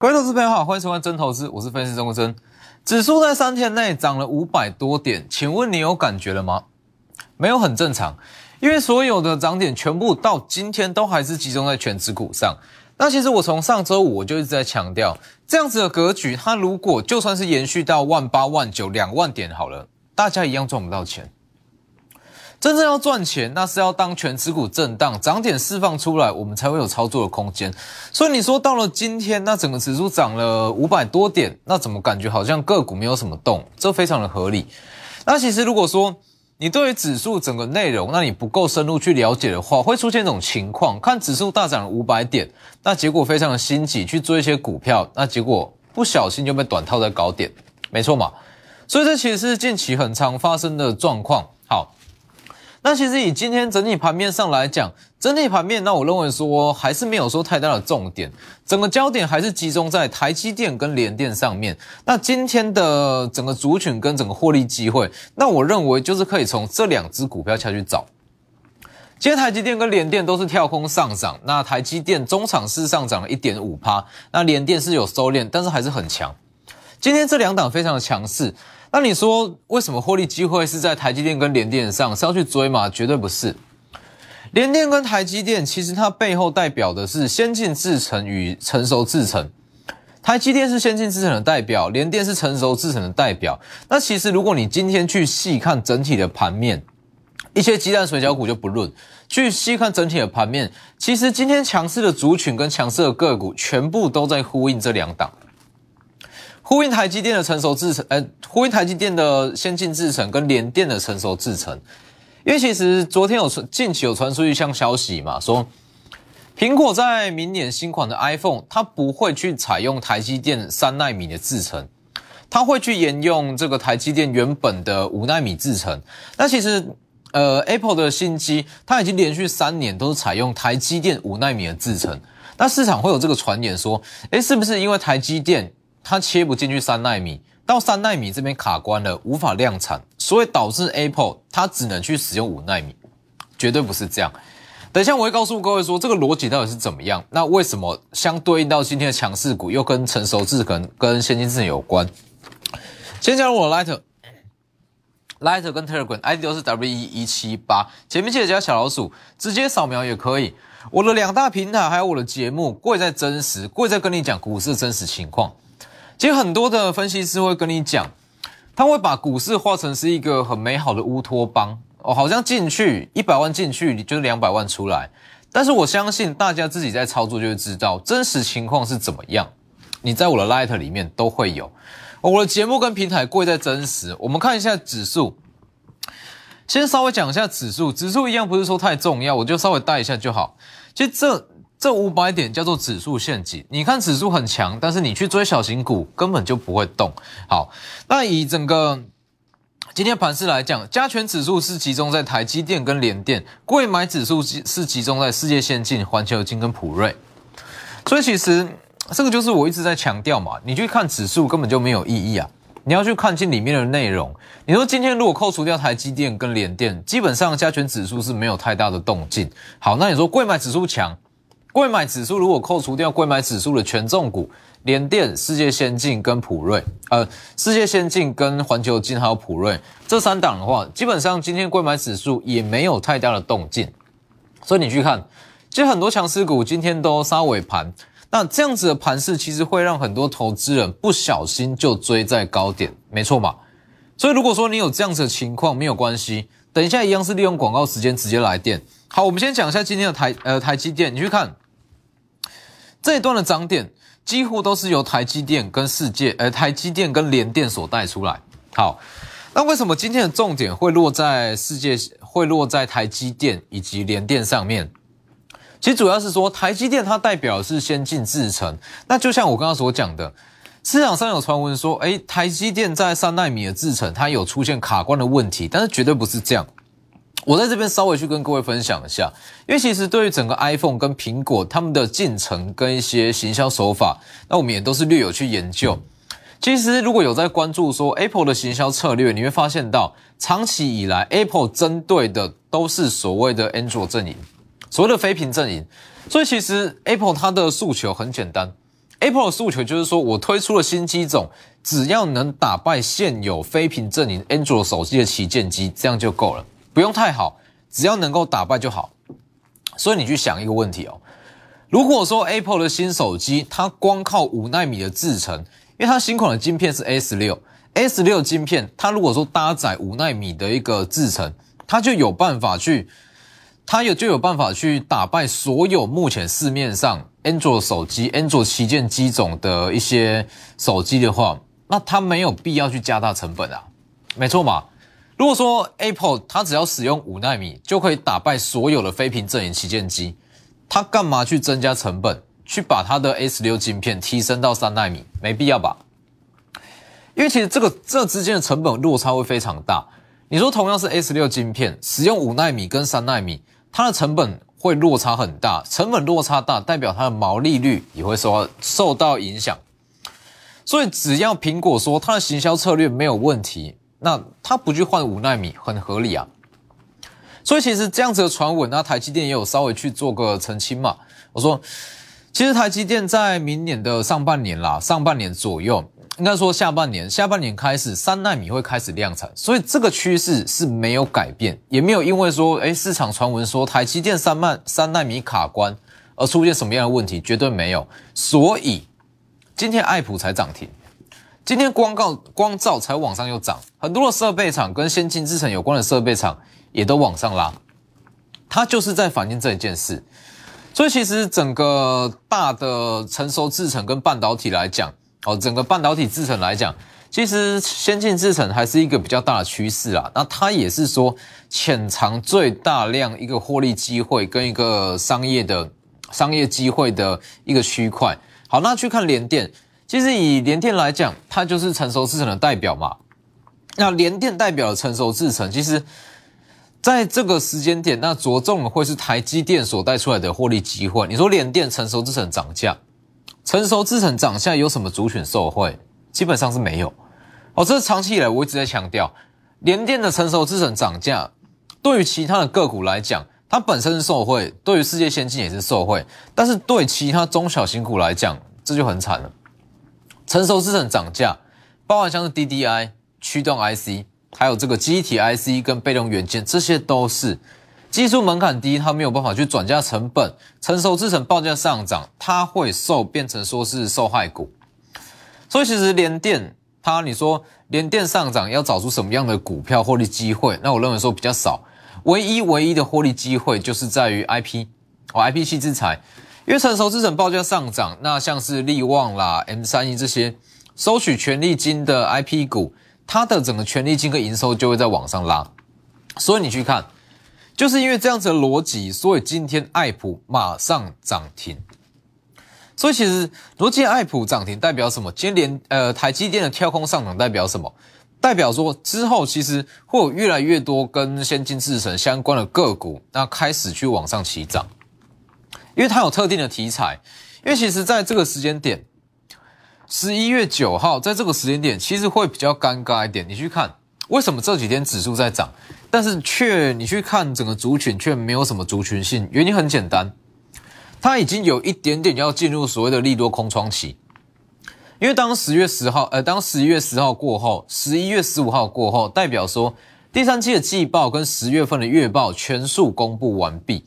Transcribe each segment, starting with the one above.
各位投资朋友好，欢迎收看真投资，我是分析师钟国真。指数在三天内涨了五百多点，请问你有感觉了吗？没有，很正常，因为所有的涨点全部到今天都还是集中在全指股上。那其实我从上周五我就一直在强调，这样子的格局，它如果就算是延续到万八万九两万点好了，大家一样赚不到钱。真正要赚钱，那是要当全持股震荡涨点释放出来，我们才会有操作的空间。所以你说到了今天，那整个指数涨了五百多点，那怎么感觉好像个股没有什么动？这非常的合理。那其实如果说你对于指数整个内容，那你不够深入去了解的话，会出现一种情况：看指数大涨了五百点，那结果非常的心急去做一些股票，那结果不小心就被短套在高点，没错嘛？所以这其实是近期很常发生的状况。好。那其实以今天整体盘面上来讲，整体盘面，那我认为说还是没有说太大的重点，整个焦点还是集中在台积电跟联电上面。那今天的整个族群跟整个获利机会，那我认为就是可以从这两只股票下去找。今天台积电跟联电都是跳空上涨，那台积电中场是上涨了一点五趴，那联电是有收敛，但是还是很强。今天这两档非常的强势。那你说为什么获利机会是在台积电跟联电上是要去追吗？绝对不是。联电跟台积电其实它背后代表的是先进制程与成熟制程。台积电是先进制程的代表，联电是成熟制程的代表。那其实如果你今天去细看整体的盘面，一些鸡蛋水饺股就不论，去细看整体的盘面，其实今天强势的族群跟强势的个股全部都在呼应这两档。呼应台积电的成熟制程，呃，呼应台积电的先进制程跟联电的成熟制程，因为其实昨天有传，近期有传出一项消息嘛，说苹果在明年新款的 iPhone，它不会去采用台积电三纳米的制程，它会去沿用这个台积电原本的五纳米制程。那其实，呃，Apple 的新机，它已经连续三年都是采用台积电五纳米的制程。那市场会有这个传言说，诶，是不是因为台积电？它切不进去三纳米，到三纳米这边卡关了，无法量产，所以导致 Apple 它只能去使用五纳米，绝对不是这样。等一下我会告诉各位说这个逻辑到底是怎么样。那为什么相对应到今天的强势股又跟成熟制程跟先进制有关？先加入我的 Lighter，Lighter 跟 Telegram ID 都是 W 一一七八，前面记得加小老鼠，直接扫描也可以。我的两大平台还有我的节目，贵在真实，贵在跟你讲股市真实情况。其实很多的分析师会跟你讲，他会把股市画成是一个很美好的乌托邦哦，好像进去一百万进去，你就两百万出来。但是我相信大家自己在操作就会知道真实情况是怎么样。你在我的 Light 里面都会有我的节目跟平台贵在真实。我们看一下指数，先稍微讲一下指数，指数一样不是说太重要，我就稍微带一下就好。其实这。这五百点叫做指数陷阱。你看指数很强，但是你去追小型股根本就不会动。好，那以整个今天盘势来讲，加权指数是集中在台积电跟联电，贵买指数是集中在世界先进、环球金跟普瑞。所以其实这个就是我一直在强调嘛，你去看指数根本就没有意义啊。你要去看清里面的内容。你说今天如果扣除掉台积电跟联电，基本上加权指数是没有太大的动静。好，那你说贵买指数强？贵买指数如果扣除掉贵买指数的权重股，联电、世界先进跟普瑞，呃，世界先进跟环球金还有普瑞这三档的话，基本上今天贵买指数也没有太大的动静。所以你去看，其实很多强势股今天都杀尾盘，那这样子的盘势其实会让很多投资人不小心就追在高点，没错嘛？所以如果说你有这样子的情况，没有关系，等一下一样是利用广告时间直接来电。好，我们先讲一下今天的台呃台积电，你去看这一段的涨点，几乎都是由台积电跟世界呃台积电跟联电所带出来。好，那为什么今天的重点会落在世界会落在台积电以及联电上面？其实主要是说台积电它代表的是先进制程，那就像我刚刚所讲的，市场上有传闻说，哎，台积电在三纳米的制程它有出现卡关的问题，但是绝对不是这样。我在这边稍微去跟各位分享一下，因为其实对于整个 iPhone 跟苹果他们的进程跟一些行销手法，那我们也都是略有去研究。其实如果有在关注说 Apple 的行销策略，你会发现到长期以来 Apple 针对的都是所谓的 Android 阵营，所谓的非屏阵营。所以其实 Apple 它的诉求很简单 Apple 的诉求就是说我推出了新机种，只要能打败现有非屏阵营 Android 手机的旗舰机，这样就够了，不用太好，只要能够打败就好。所以你去想一个问题哦，如果说 Apple 的新手机它光靠五纳米的制程，因为它新款的晶片是 S 六，S 六晶片它如果说搭载五纳米的一个制程，它就有办法去。它有就有办法去打败所有目前市面上 Android 手机、Android 旗舰机种的一些手机的话，那它没有必要去加大成本啊，没错嘛。如果说 Apple 它只要使用五纳米就可以打败所有的非屏阵营旗舰机，它干嘛去增加成本，去把它的 S 六晶片提升到三纳米？没必要吧？因为其实这个这之间的成本落差会非常大。你说同样是 S 六晶片，使用五纳米跟三纳米。它的成本会落差很大，成本落差大，代表它的毛利率也会受受到影响。所以只要苹果说它的行销策略没有问题，那他不去换五纳米很合理啊。所以其实这样子的传闻，那台积电也有稍微去做个澄清嘛。我说，其实台积电在明年的上半年啦，上半年左右。应该说，下半年下半年开始，三纳米会开始量产，所以这个趋势是没有改变，也没有因为说，哎，市场传闻说台积电三万三纳米卡关而出现什么样的问题，绝对没有。所以今天爱普才涨停，今天光告光照才往上又涨，很多的设备厂跟先进制程有关的设备厂也都往上拉，它就是在反映这一件事。所以其实整个大的成熟制程跟半导体来讲，哦，整个半导体制程来讲，其实先进制程还是一个比较大的趋势啊。那它也是说潜藏最大量一个获利机会跟一个商业的商业机会的一个区块。好，那去看联电，其实以联电来讲，它就是成熟制程的代表嘛。那联电代表的成熟制程，其实在这个时间点，那着重会是台积电所带出来的获利机会。你说联电成熟制程涨价？成熟制成涨价有什么族群受惠？基本上是没有。哦，这是长期以来我一直在强调，联电的成熟制成涨价，对于其他的个股来讲，它本身是受惠，对于世界先进也是受惠，但是对其他中小型股来讲，这就很惨了。成熟制成涨价，包含像是 DDI、驱动 IC，还有这个机体 IC 跟被动元件，这些都是。技术门槛低，它没有办法去转嫁成本，成熟制成报价上涨，它会受变成说是受害股。所以其实联电，它你说联电上涨要找出什么样的股票获利机会？那我认为说比较少，唯一唯一的获利机会就是在于 IP 哦，IP 系制裁，因为成熟资产报价上涨，那像是利旺啦、M 三一这些收取权利金的 IP 股，它的整个权利金跟营收就会在往上拉。所以你去看。就是因为这样子的逻辑，所以今天爱普马上涨停。所以其实逻辑爱普涨停代表什么？今天连呃台积电的跳空上涨代表什么？代表说之后其实会有越来越多跟先进制程相关的个股，那开始去往上起涨，因为它有特定的题材。因为其实在这个时间点，十一月九号，在这个时间点其实会比较尴尬一点。你去看为什么这几天指数在涨？但是却你去看整个族群却没有什么族群性，原因很简单，它已经有一点点要进入所谓的利多空窗期，因为当十月十号，呃，当十一月十号过后，十一月十五号过后，代表说第三季的季报跟十月份的月报全数公布完毕，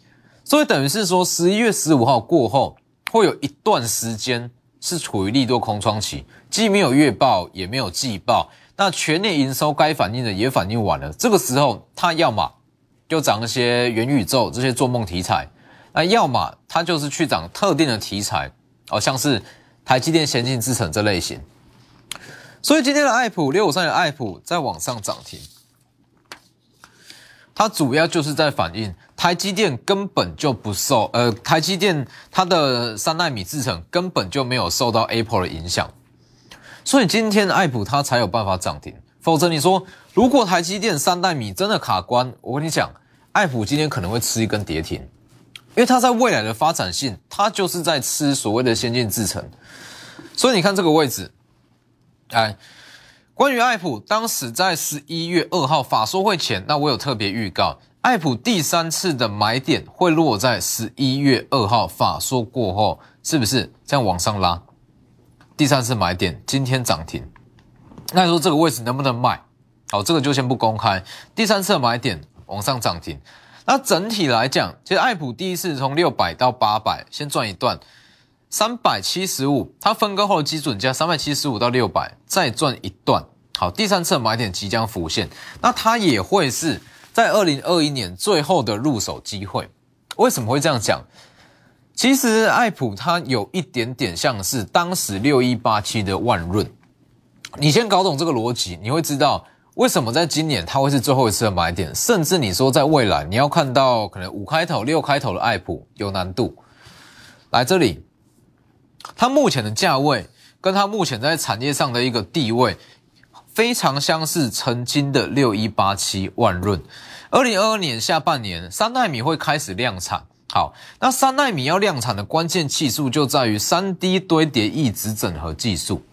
所以等于是说十一月十五号过后，会有一段时间是处于利多空窗期，既没有月报，也没有季报。那全年营收该反映的也反映完了，这个时候它要么就涨一些元宇宙这些做梦题材，那要么它就是去涨特定的题材，哦，像是台积电先进制程这类型。所以今天的爱普六五三的爱普在往上涨停，它主要就是在反映台积电根本就不受，呃，台积电它的三纳米制程根本就没有受到 Apple 的影响。所以今天爱普它才有办法涨停，否则你说如果台积电三代米真的卡关，我跟你讲，爱普今天可能会吃一根跌停，因为它在未来的发展性，它就是在吃所谓的先进制程。所以你看这个位置，哎，关于爱普当时在十一月二号法说会前，那我有特别预告，艾普第三次的买点会落在十一月二号法说过后，是不是这样往上拉？第三次买点，今天涨停。那你说这个位置能不能卖？好，这个就先不公开。第三次买点往上涨停。那整体来讲，其实艾普第一次从六百到八百，先赚一段，三百七十五，它分割后的基准价三百七十五到六百，再赚一段。好，第三次买点即将浮现，那它也会是在二零二一年最后的入手机会。为什么会这样讲？其实爱普它有一点点像是当时六一八七的万润，你先搞懂这个逻辑，你会知道。为什么在今年它会是最后一次的买点？甚至你说在未来你要看到可能五开头、六开头的爱普有难度。来这里，它目前的价位跟它目前在产业上的一个地位非常相似，曾经的六一八七万润。二零二二年下半年三纳米会开始量产。好，那三纳米要量产的关键技术就在于三 D 堆叠异质整合技术。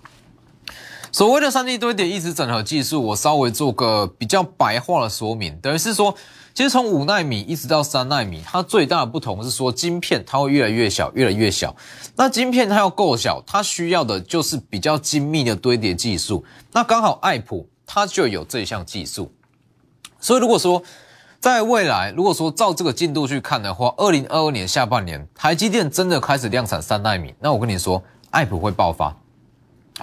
所谓的三 D 堆叠一直整合技术，我稍微做个比较白话的说明，等于是说，其实从五纳米一直到三纳米，它最大的不同是说，晶片它会越来越小，越来越小。那晶片它要够小，它需要的就是比较精密的堆叠技术。那刚好爱普它就有这项技术。所以如果说在未来，如果说照这个进度去看的话，二零二二年下半年，台积电真的开始量产三纳米，那我跟你说，爱普会爆发。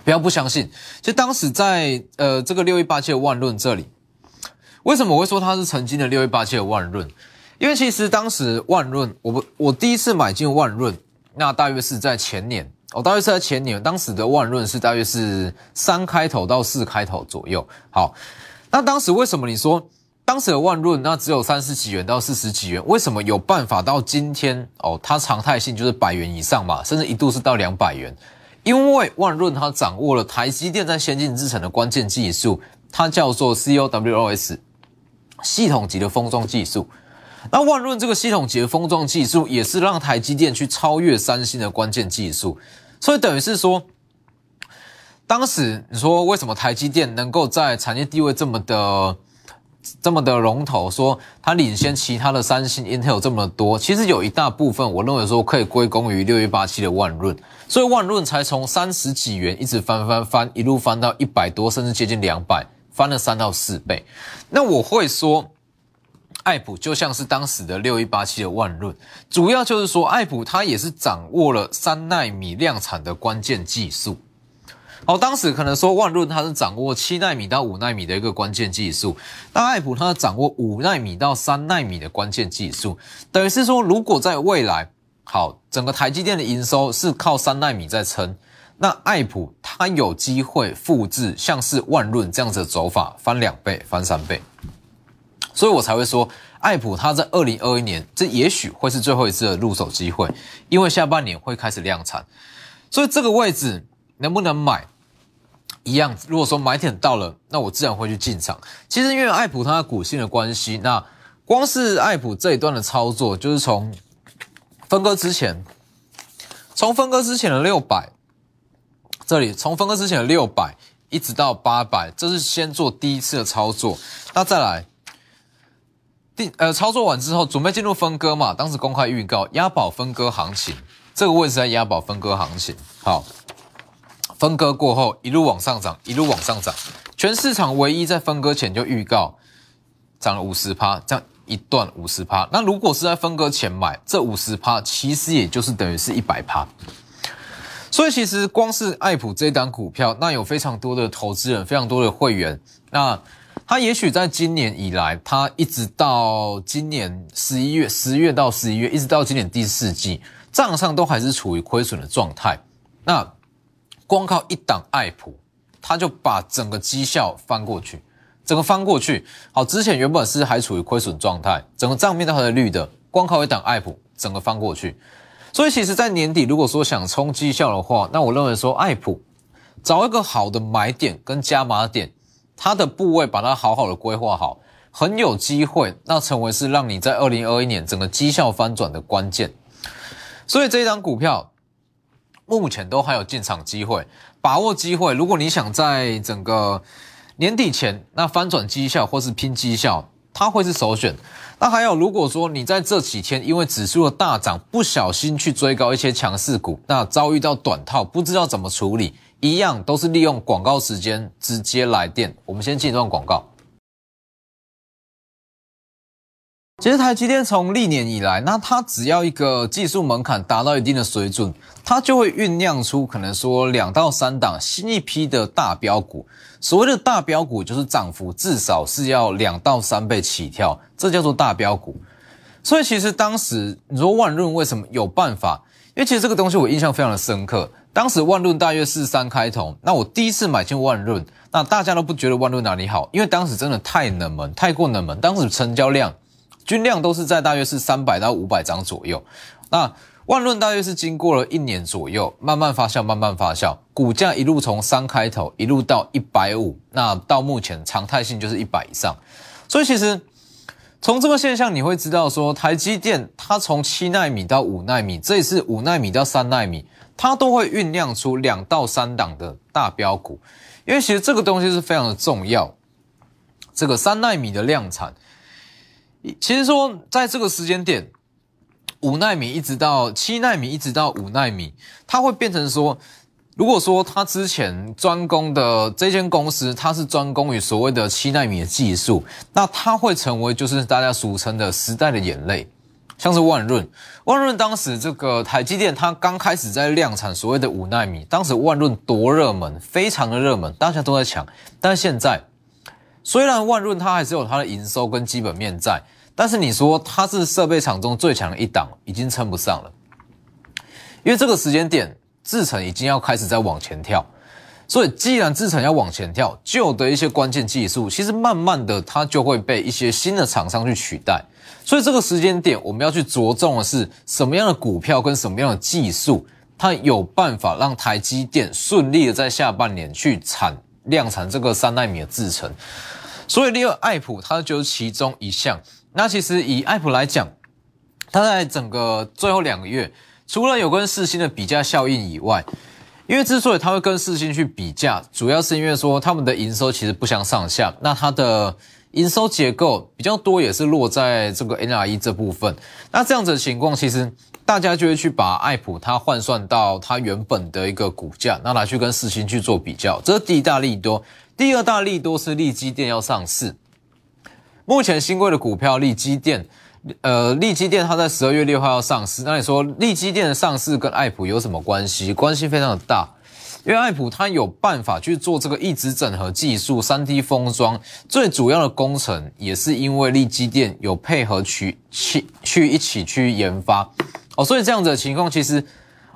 不要不相信，就当时在呃这个六一八七的万润这里，为什么我会说它是曾经的六一八七的万润？因为其实当时万润，我不我第一次买进万润，那大约是在前年，我大约是在前年，当时的万润是大约是三开头到四开头左右。好，那当时为什么你说当时的万润那只有三十几元到四十几元？为什么有办法到今天哦？它常态性就是百元以上嘛，甚至一度是到两百元。因为万润它掌握了台积电在先进制程的关键技术，它叫做 COWOS 系统级的封装技术。那万润这个系统级的封装技术，也是让台积电去超越三星的关键技术。所以等于是说，当时你说为什么台积电能够在产业地位这么的？这么的龙头说它领先其他的三星、Intel 这么多，其实有一大部分我认为说可以归功于六一八七的万润，所以万润才从三十几元一直翻翻翻，一路翻到一百多，甚至接近两百，翻了三到四倍。那我会说，爱普就像是当时的六一八七的万润，主要就是说爱普它也是掌握了三纳米量产的关键技术。好，当时可能说万润它是掌握七纳米到五纳米的一个关键技术，那爱普它掌握五纳米到三纳米的关键技术，等于是说，如果在未来，好，整个台积电的营收是靠三纳米在撑，那爱普它有机会复制像是万润这样子的走法，翻两倍、翻三倍，所以我才会说，爱普它在二零二一年，这也许会是最后一次的入手机会，因为下半年会开始量产，所以这个位置能不能买？一样，如果说买点到了，那我自然会去进场。其实因为爱普它的股性的关系，那光是爱普这一段的操作，就是从分割之前，从分割之前的六百，这里从分割之前的六百一直到八百，这是先做第一次的操作。那再来，第呃操作完之后，准备进入分割嘛？当时公开预告押宝分割行情，这个位置在押宝分割行情，好。分割过后一路往上涨，一路往上涨，全市场唯一在分割前就预告涨了五十趴，这样一段五十趴。那如果是在分割前买，这五十趴其实也就是等于是一百趴。所以其实光是爱普这单股票，那有非常多的投资人，非常多的会员，那他也许在今年以来，他一直到今年十一月、十月到十一月，一直到今年第四季，账上都还是处于亏损的状态。那光靠一档爱普，他就把整个绩效翻过去，整个翻过去。好，之前原本是还处于亏损状态，整个账面都还是绿的。光靠一档爱普，整个翻过去。所以其实，在年底如果说想冲绩效的话，那我认为说爱普找一个好的买点跟加码点，它的部位把它好好的规划好，很有机会，那成为是让你在二零二一年整个绩效翻转的关键。所以这一张股票。目前都还有进场机会，把握机会。如果你想在整个年底前那翻转绩效或是拼绩效，它会是首选。那还有，如果说你在这几天因为指数的大涨，不小心去追高一些强势股，那遭遇到短套，不知道怎么处理，一样都是利用广告时间直接来电。我们先进一段广告。其实台积电从历年以来，那它只要一个技术门槛达到一定的水准，它就会酝酿出可能说两到三档新一批的大标股。所谓的大标股，就是涨幅至少是要两到三倍起跳，这叫做大标股。所以其实当时你说万润为什么有办法？因为其实这个东西我印象非常的深刻。当时万润大约是三开头，那我第一次买进万润，那大家都不觉得万润哪里好，因为当时真的太冷门，太过冷门。当时成交量。均量都是在大约是三百到五百张左右，那万润大约是经过了一年左右，慢慢发酵，慢慢发酵，股价一路从三开头一路到一百五，那到目前常态性就是一百以上，所以其实从这个现象你会知道说，台积电它从七纳米到五纳米，这一次五纳米到三纳米，它都会酝酿出两到三档的大标股，因为其实这个东西是非常的重要，这个三纳米的量产。其实说，在这个时间点，五纳米一直到七纳米，一直到五纳米，它会变成说，如果说它之前专攻的这间公司，它是专攻于所谓的七纳米的技术，那它会成为就是大家俗称的时代的眼泪，像是万润，万润当时这个台积电它刚开始在量产所谓的五纳米，当时万润多热门，非常的热门，大家都在抢，但现在虽然万润它还是有它的营收跟基本面在。但是你说它是设备厂中最强的一档，已经称不上了，因为这个时间点制程已经要开始在往前跳，所以既然制程要往前跳，旧的一些关键技术，其实慢慢的它就会被一些新的厂商去取代，所以这个时间点我们要去着重的是什么样的股票跟什么样的技术，它有办法让台积电顺利的在下半年去产量产这个三纳米的制程，所以利用爱普它就是其中一项。那其实以爱普来讲，它在整个最后两个月，除了有跟四星的比价效应以外，因为之所以它会跟四星去比价，主要是因为说他们的营收其实不相上下，那它的营收结构比较多也是落在这个 NRE 这部分。那这样子的情况，其实大家就会去把爱普它换算到它原本的一个股价，那拿去跟四星去做比较，这是第一大利多。第二大利多是利基电要上市。目前新贵的股票利基电，呃，利基电它在十二月六号要上市。那你说利基电的上市跟爱普有什么关系？关系非常的大，因为爱普它有办法去做这个一直整合技术、三 D 封装，最主要的工程也是因为利基电有配合去去去一起去研发哦。所以这样子的情况，其实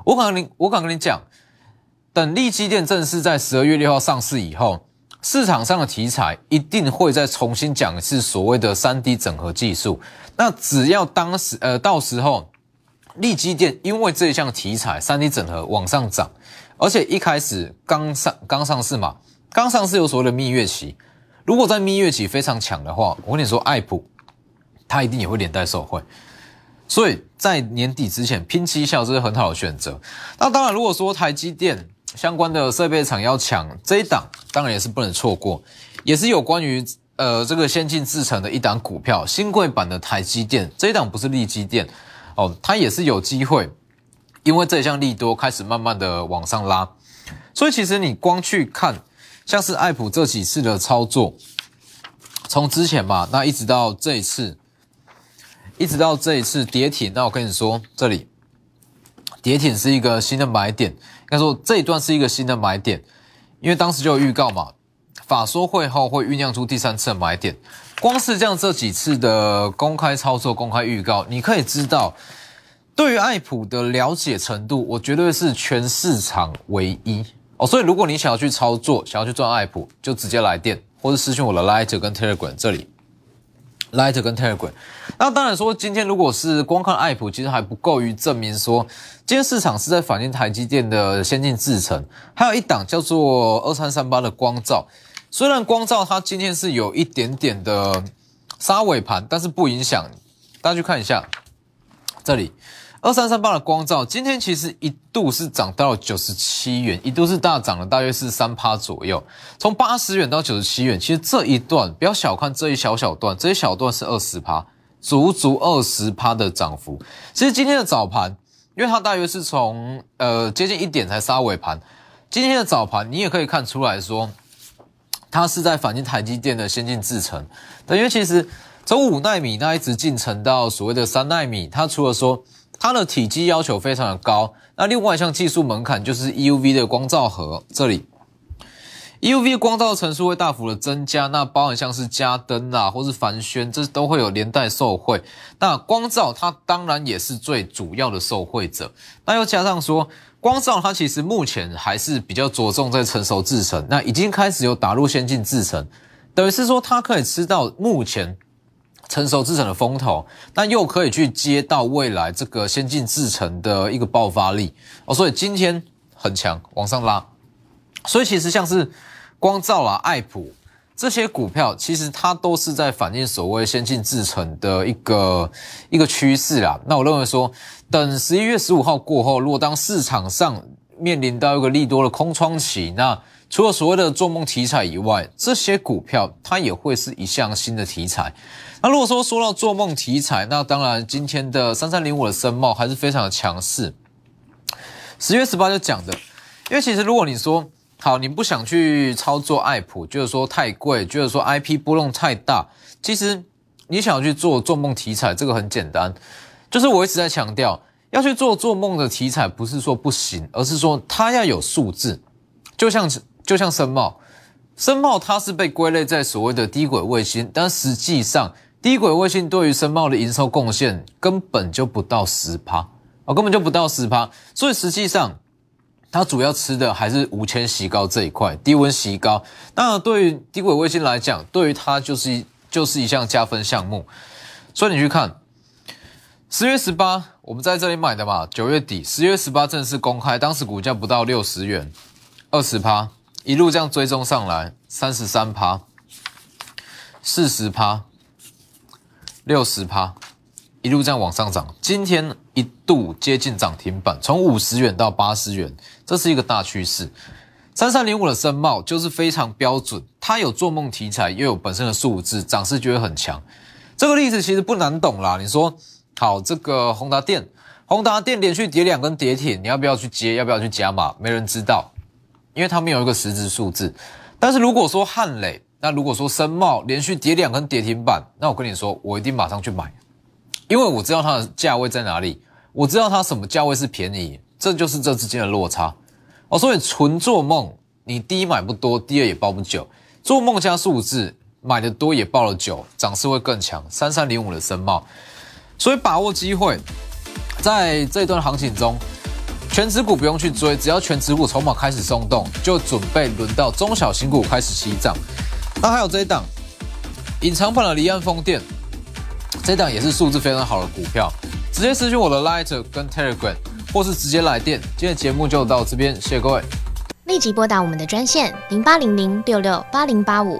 我敢跟你我敢跟你讲，等利基电正式在十二月六号上市以后。市场上的题材一定会再重新讲一次所谓的三 D 整合技术。那只要当时呃到时候，利基电因为这一项题材三 D 整合往上涨，而且一开始刚上刚上市嘛，刚上市有所谓的蜜月期。如果在蜜月期非常强的话，我跟你说，爱普它一定也会连带受惠。所以在年底之前拼七效这是很好的选择。那当然，如果说台积电。相关的设备厂要抢这一档，当然也是不能错过，也是有关于呃这个先进制程的一档股票，新贵版的台积电。这一档不是利基电。哦，它也是有机会，因为这项利多开始慢慢的往上拉，所以其实你光去看像是爱普这几次的操作，从之前嘛，那一直到这一次，一直到这一次跌停，那我跟你说，这里跌停是一个新的买点。应该说这一段是一个新的买点，因为当时就有预告嘛，法说会后会酝酿出第三次的买点。光是这样这几次的公开操作、公开预告，你可以知道，对于爱普的了解程度，我绝对是全市场唯一哦。所以如果你想要去操作，想要去赚爱普，就直接来电或者私信我的 Lighter 跟 Telegram 这里。，Lighter 跟 Telegram，那当然说，今天如果是光看爱普，其实还不够于证明说，今天市场是在反映台积电的先进制程。还有一档叫做二三三八的光照，虽然光照它今天是有一点点的杀尾盘，但是不影响。大家去看一下这里，二三三八的光照今天其实一度是涨到了九十七元，一度是大涨了大约是三趴左右，从八十元到九十七元，其实这一段不要小看这一小小段，这一小段是二十趴，足足二十趴的涨幅。其实今天的早盘，因为它大约是从呃接近一点才杀尾盘，今天的早盘你也可以看出来说，它是在反映台积电的先进制程，因为其实从五纳米那一直进程到所谓的三纳米，它除了说它的体积要求非常的高，那另外一项技术门槛就是 EUV 的光照盒，这里 UV 光照层数会大幅的增加，那包含像是加灯啊，或是繁轩，这都会有连带受惠。那光照它当然也是最主要的受惠者，那又加上说光照它其实目前还是比较着重在成熟制程，那已经开始有打入先进制程，等于是说它可以吃到目前。成熟制程的风头，那又可以去接到未来这个先进制程的一个爆发力哦，所以今天很强，往上拉。所以其实像是光照啦、爱普这些股票，其实它都是在反映所谓先进制程的一个一个趋势啦。那我认为说，等十一月十五号过后，如果当市场上面临到一个利多的空窗期，那除了所谓的做梦题材以外，这些股票它也会是一项新的题材。那如果说说到做梦题材，那当然今天的三三零五的深茂还是非常的强势。十月十八就讲的，因为其实如果你说好，你不想去操作爱普，觉得说太贵，觉得说 IP 波动太大，其实你想要去做做梦题材，这个很简单，就是我一直在强调，要去做做梦的题材，不是说不行，而是说它要有数字，就像。就像深茂，深茂它是被归类在所谓的低轨卫星，但实际上低轨卫星对于深茂的营收贡献根本就不到十趴啊，根本就不到十趴，所以实际上它主要吃的还是无铅锡膏这一块，低温锡膏。那对于低轨卫星来讲，对于它就是就是一项加分项目。所以你去看十月十八，我们在这里买的嘛，九月底十月十八正式公开，当时股价不到六十元，二十趴。一路这样追踪上来，三十三趴、四十趴、六十趴，一路这样往上涨。今天一度接近涨停板，从五十元到八十元，这是一个大趋势。三三零五的深茂就是非常标准，它有做梦题材，又有本身的数字，涨势就会很强。这个例子其实不难懂啦。你说好，这个宏达电，宏达电连续跌两根跌停，你要不要去接？要不要去加码？没人知道。因为它没有一个实质数字，但是如果说汉磊，那如果说深茂连续跌两根跌停板，那我跟你说，我一定马上去买，因为我知道它的价位在哪里，我知道它什么价位是便宜，这就是这之间的落差哦。所以纯做梦，你第一买不多，第二也抱不久，做梦加数字买的多也抱了久，涨势会更强。三三零五的深茂，所以把握机会，在这段行情中。全指股不用去追，只要全指股筹码开始松动，就准备轮到中小型股开始起涨。那还有这一档隐藏版的离岸风电，这档也是数字非常好的股票，直接私讯我的 Light 跟 Telegram，或是直接来电。今天节目就到这边，谢谢各位。立即拨打我们的专线零八零零六六八零八五。